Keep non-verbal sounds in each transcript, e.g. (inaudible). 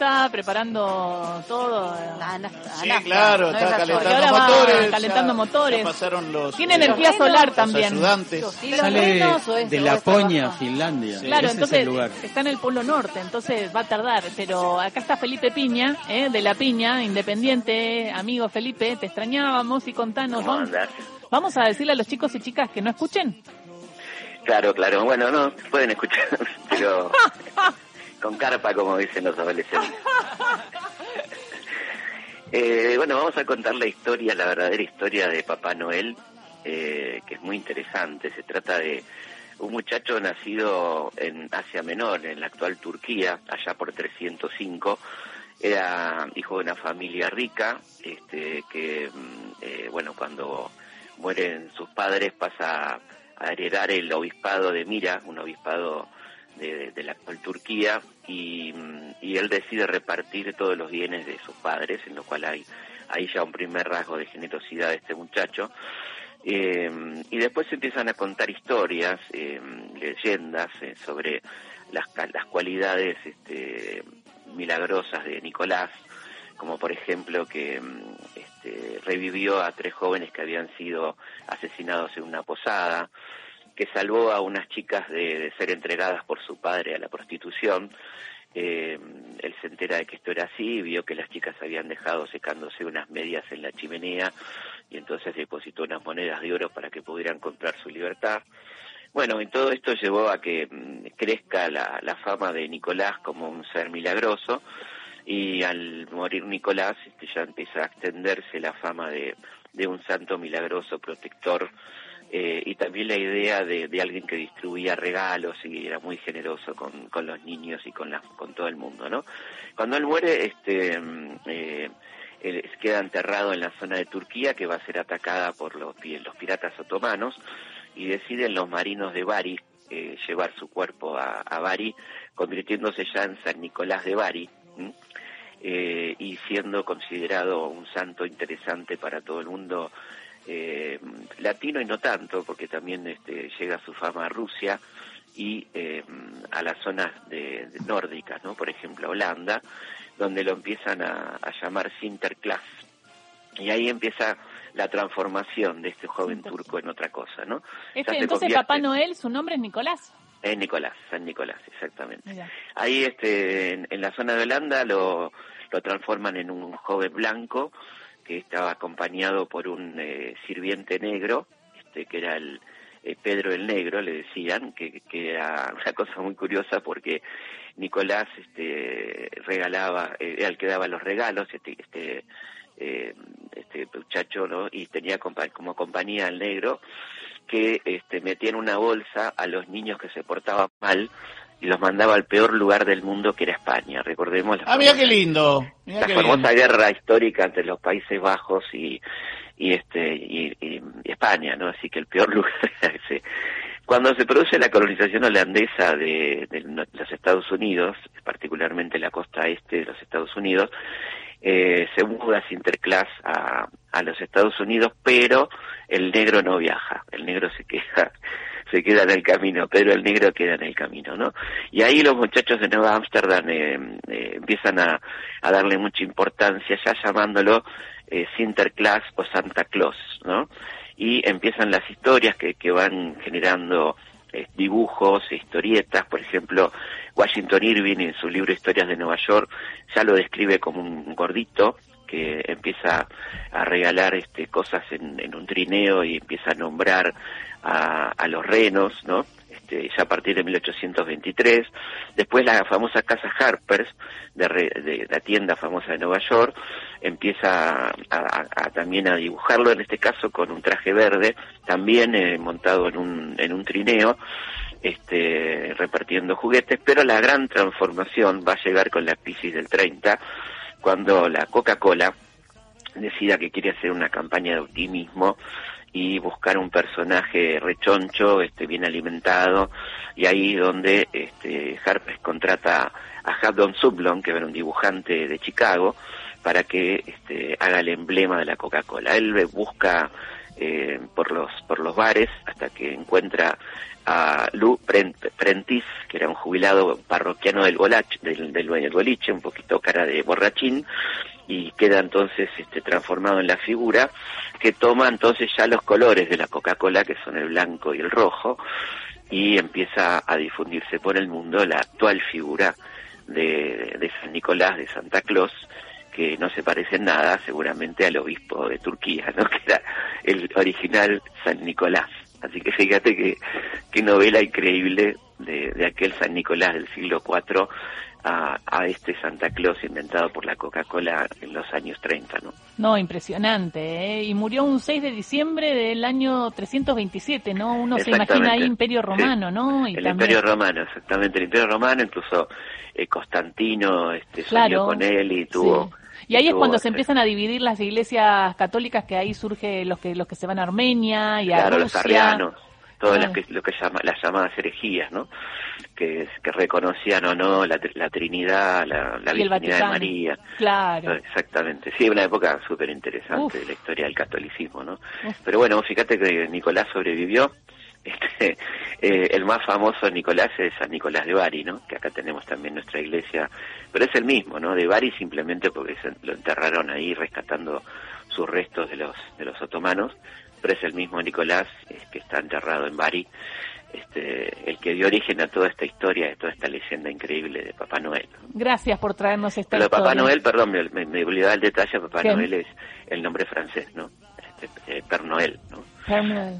está preparando todo. sí, claro, está calentando ahora va motores. calentando ya- motores. ya pasaron los, Tiene los- energía solar los también. ayudantes. ¿Y los Sale es- de La Poña, abajo? Finlandia. Claro, Ese entonces es el lugar. está en el Polo Norte, entonces va a tardar. Pero acá está Felipe Piña, ¿eh? de La Piña, independiente. Amigo Felipe, te extrañábamos y contanos. ¿Cómo Vamos, vamos a decirle a los chicos y chicas que no escuchen. Claro, claro. Bueno, no, pueden escuchar, (laughs) pero (laughs) con carpa, como dicen los adolescentes. (laughs) Eh, bueno, vamos a contar la historia, la verdadera historia de Papá Noel, eh, que es muy interesante. Se trata de un muchacho nacido en Asia Menor, en la actual Turquía, allá por 305. Era hijo de una familia rica, este, que, mm, eh, bueno, cuando mueren sus padres pasa a heredar el obispado de Mira, un obispado de, de- la actual Turquía, y, mm, y él decide repartir todos los bienes de sus padres, en lo cual hay, hay ya un primer rasgo de generosidad de este muchacho. Eh, y después se empiezan a contar historias, eh, leyendas eh, sobre las, las cualidades este, milagrosas de Nicolás, como por ejemplo que mm, este, revivió a tres jóvenes que habían sido asesinados en una posada, que salvó a unas chicas de, ser entregadas por su padre a la prostitución. Eh, él se entera de que esto era así vio que las chicas habían dejado secándose unas medias en la chimenea y entonces depositó unas monedas de oro para que pudieran comprar su libertad. Bueno, y todo esto llevó a que mm, crezca la, fama de Nicolás como un ser milagroso y al morir Nicolás este, ya empieza a extenderse la fama de un santo milagroso protector eh, y también la idea de, de alguien que distribuía regalos y era muy generoso con, con los niños y con, la, con todo el mundo, ¿no? Cuando él muere, este, mm, eh, él queda enterrado en la zona de Turquía que va a ser atacada por los, los piratas otomanos y deciden los marinos de Bari eh, llevar su cuerpo a, Bari, convirtiéndose ya en San Nicolás de Bari. eh, y siendo considerado un santo interesante para todo el mundo eh, latino y no tanto, porque también este, llega su fama a Rusia y eh, a las zonas de, de nórdicas, ¿no? Por ejemplo, Holanda, donde lo empiezan a, a llamar Sinterklaas. Y ahí empieza la transformación de este joven turco en otra cosa, ¿no? Este, entonces convierte- Papá Noel, su nombre es Nicolás. Es Nicolás, San Nicolás, exactamente. Mira. Ahí este, en, en la zona de Holanda lo, lo transforman en un joven blanco que estaba acompañado por un eh, sirviente negro, este, que era el eh, Pedro el Negro, le decían, que, que era una cosa muy curiosa porque Nicolás este, regalaba, eh, era el que daba los regalos, este, este, eh, este muchacho, ¿no? Y tenía como compañía al negro que este, metía en una bolsa a los niños que se portaban mal y los mandaba al peor lugar del mundo que era España. Recordemos la Ah, mira famosa- qué lindo. Mirá la qué famosa lindo. guerra histórica entre los Países Bajos y y este y, España, ¿no? Así que el peor (laughs) lugar era ese. Cuando se produce la colonización holandesa de, los Estados Unidos, particularmente la costa este de los Estados Unidos, eh, se muda Sinterklaas a, a los Estados Unidos, pero el negro no viaja, el negro se queda se queda en el camino, pero el negro queda en el camino, ¿no? Y ahí los muchachos de Nueva Ámsterdam eh, eh, empiezan a, darle mucha importancia, ya llamándolo eh, Sinterklaas o Santa Claus, ¿no? Y empiezan las historias que, que van generando eh, dibujos, historietas, por ejemplo, Washington Irving en su libro Historias de Nueva York ya lo describe como un gordito que empieza a regalar este, cosas en un trineo y empieza a nombrar a, a los renos, ¿no? Este, ya a partir de 1823. Después la famosa casa Harper's, de, re- de la tienda famosa de Nueva York, empieza a, también a dibujarlo, en este caso con un traje verde, también eh, montado en un, en un trineo, este, repartiendo juguetes, pero la gran transformación va a llegar con la crisis del 30, cuando la Coca-Cola decida que quiere hacer una campaña de optimismo y buscar un personaje rechoncho, este, bien alimentado, y ahí donde este, Harper contrata a Haddon Sublon, que era un dibujante de Chicago, para que este, haga el emblema de la Coca-Cola. Él busca eh, por los por los bares hasta que encuentra a Lou Prentice, que era un jubilado parroquiano del, bolache, del, del, del boliche, un poquito cara de borrachín, y queda entonces este, transformado en la figura que toma entonces ya los colores de la Coca-Cola, que son el blanco y el rojo, y empieza a difundirse por el mundo la actual figura de, San Nicolás, de Santa Claus, que no se parece en nada seguramente al obispo de Turquía, ¿no? (laughs) que era el original San Nicolás. Así que fíjate que qué novela increíble de, de aquel San Nicolás del siglo IV a, a, este Santa Claus inventado por la Coca-Cola en los años 30, ¿no? No, impresionante, ¿eh? Y murió un 6 de diciembre del año 327, ¿no? Uno se imagina ahí Imperio Romano, sí. ¿no? Y el también... Imperio Romano, exactamente, el Imperio Romano, incluso eh, Constantino este, claro, con él y tuvo... Sí. Y ahí es cuando se empiezan a dividir las iglesias católicas, que ahí surge los que los que se van a Armenia y a Rusia. los arrianos, todas las que, lo que llama, las llamadas herejías, ¿no? Que, que reconocían o no la, la Trinidad, la, la virginidad de María. Claro. Exactamente. Sí, una época súper interesante de la historia del catolicismo, ¿no? Uf. Pero bueno, fíjate que Nicolás sobrevivió. (laughs) Este, eh, el más famoso Nicolás es San Nicolás de Bari, ¿no? Que acá tenemos también nuestra iglesia, pero es el mismo, ¿no? De Bari simplemente porque se lo enterraron ahí rescatando sus restos de los de los otomanos, es el mismo Nicolás es que está enterrado en Bari, este, el que dio origen a toda esta historia, de toda esta leyenda increíble de Papá Noel. ¿no? Gracias por traernos esta pero historia. Papá Noel, perdón, me, me, me olvidaba el detalle, Papá ¿Qué? Noel es el nombre francés, ¿no? Este, eh, Père Noel, ¿no? Père Noel.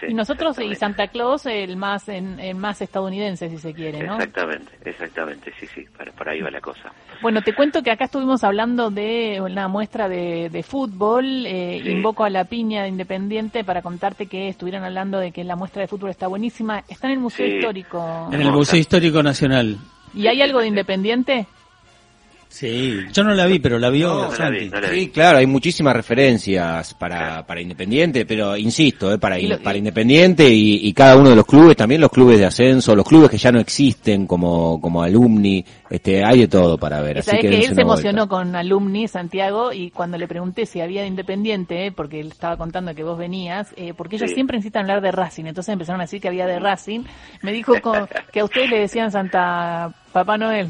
Sí, y nosotros y. Santa Claus el más en, el más estadounidense si se quiere, ¿no? Exactamente, exactamente, sí, sí, por, por ahí va la cosa. Bueno, te cuento que acá estuvimos hablando de una muestra de, de fútbol. Eh, Sí. Invoco a la piña de Independiente para contarte que estuvieron hablando de que la muestra de fútbol está buenísima. Está en el Museo Sí. Histórico. En el. Museo Histórico Nacional. ¿Y hay algo de Independiente? Sí. Yo no la vi, pero la vio No, no la vi, no la vi. Sí, claro, hay muchísimas referencias para, para Independiente, pero insisto, eh, para, Y lo- para Independiente y, y cada uno de los clubes, también los clubes de ascenso, los clubes que ya no existen como, como alumni, este, hay de todo para ver. Así sabés que, que, él se vuelta. emocionó con Alumni Santiago y cuando le pregunté si había de Independiente, eh, porque él estaba contando que vos venías, eh, porque ellos Sí. siempre necesitan hablar de Racing, entonces empezaron a decir que había de Racing, me dijo co- que a ustedes le decían Santa Papá Noel,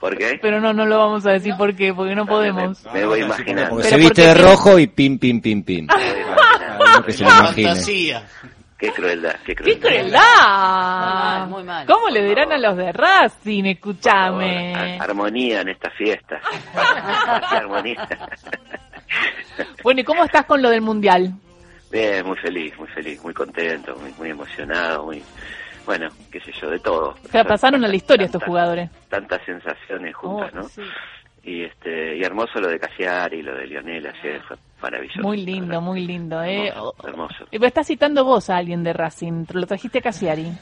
¿Por qué? pero no, no lo vamos a decir por qué, porque no podemos. Me, me voy imaginando. Porque Pero se viste de rojo y pim, pim, pim, pim. Cada uno que se lo imagine. Fantasía. Qué crueldad, qué ¡Qué crueldad. crueldad! Muy mal, muy mal. ¿Cómo le dirán a los de Racing? Por Escúchame. favor, ar- Armonía en esta fiesta. (laughs) Armonía. Bueno, ¿y cómo estás con lo del Mundial? Bien, muy feliz, muy feliz, muy contento, muy, muy emocionado, muy, bueno, qué sé yo, de todo. O sea, pasaron a la historia estos jugadores. Tantas sensaciones juntas, Oh, ¿no? sí. Y este, y hermoso lo de Cassiari y lo de Lionel ayer, fue maravilloso. Muy lindo, verdad. muy lindo, ¿eh? Hermoso, hermoso. Estás citando vos a alguien de Racing, lo trajiste a Casiari.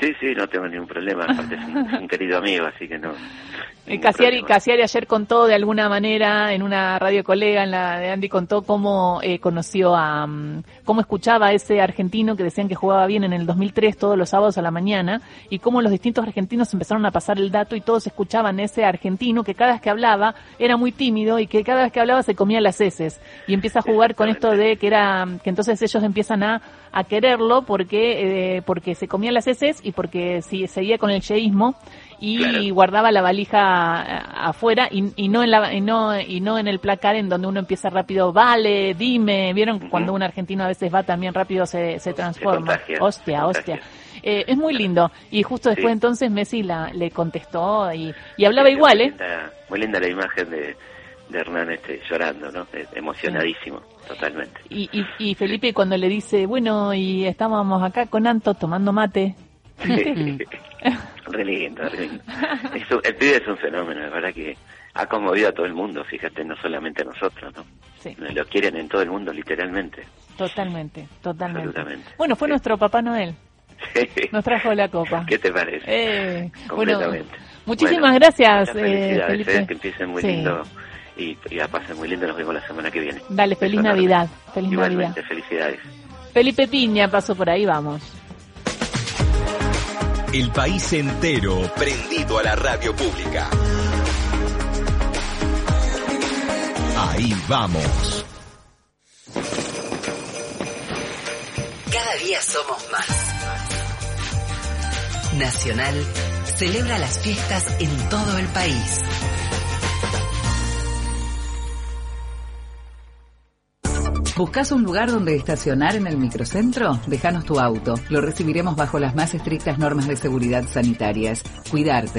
Sí, sí, no tengo ningún problema, aparte es un, es un querido amigo, así que no. (laughs) Casiari. Casiari ayer contó de alguna manera en una radio colega, en la de Andy, contó cómo eh, conoció a, mm, cómo escuchaba a ese argentino que decían que jugaba bien en el 2003 todos los sábados a la mañana y cómo los distintos argentinos empezaron a pasar el dato y todos escuchaban a ese argentino que cada vez que hablaba era muy tímido y que cada vez que hablaba se comía las heces y empieza a jugar con esto de que era, que entonces ellos empiezan a, a quererlo porque, eh, porque se comía las heces y porque si, seguía con el yeísmo y Claro. guardaba la valija afuera y, y no en la y no y no en el placar en donde uno empieza rápido vale dime vieron Ujú. cuando un argentino a veces va también rápido se, se transforma contagia, hostia se hostia. Eh, es muy lindo y justo después Sí. entonces Messi la, le contestó y, y hablaba Sí, igual muy eh linda- Muy linda la imagen de, de Hernán este, llorando, ¿no? Eh, Emocionadísimo, totalmente. y, y, y Felipe cuando le dice bueno y estábamos acá con Anto tomando mate (laughs) re lindo, re lindo. Es un- el pibe es un fenómeno, de verdad que ha conmovido a todo el mundo, fíjate, no solamente a nosotros, ¿no? sí Lo quieren en todo el mundo, literalmente. totalmente totalmente Absolutamente. bueno fue Sí. nuestro Papá Noel nos trajo la copa ¿Qué te parece? Eh, bueno, Completamente. muchísimas Bueno, gracias, eh, felicidades, Felipe. eh, que empiecen muy Sí. lindo y, y la pasen muy lindo. Nos vemos la semana que viene. Dale, feliz. Navidad, feliz Igualmente, Navidad. felicidades. Felipe Piña pasó por ahí, vamos. El país entero prendido a la radio pública. Ahí vamos. somos más. Nacional celebra las fiestas en todo el país. ¿Buscas un lugar donde estacionar en el microcentro? Déjanos tu auto. Lo recibiremos bajo las más estrictas normas de seguridad sanitarias. Cuidarte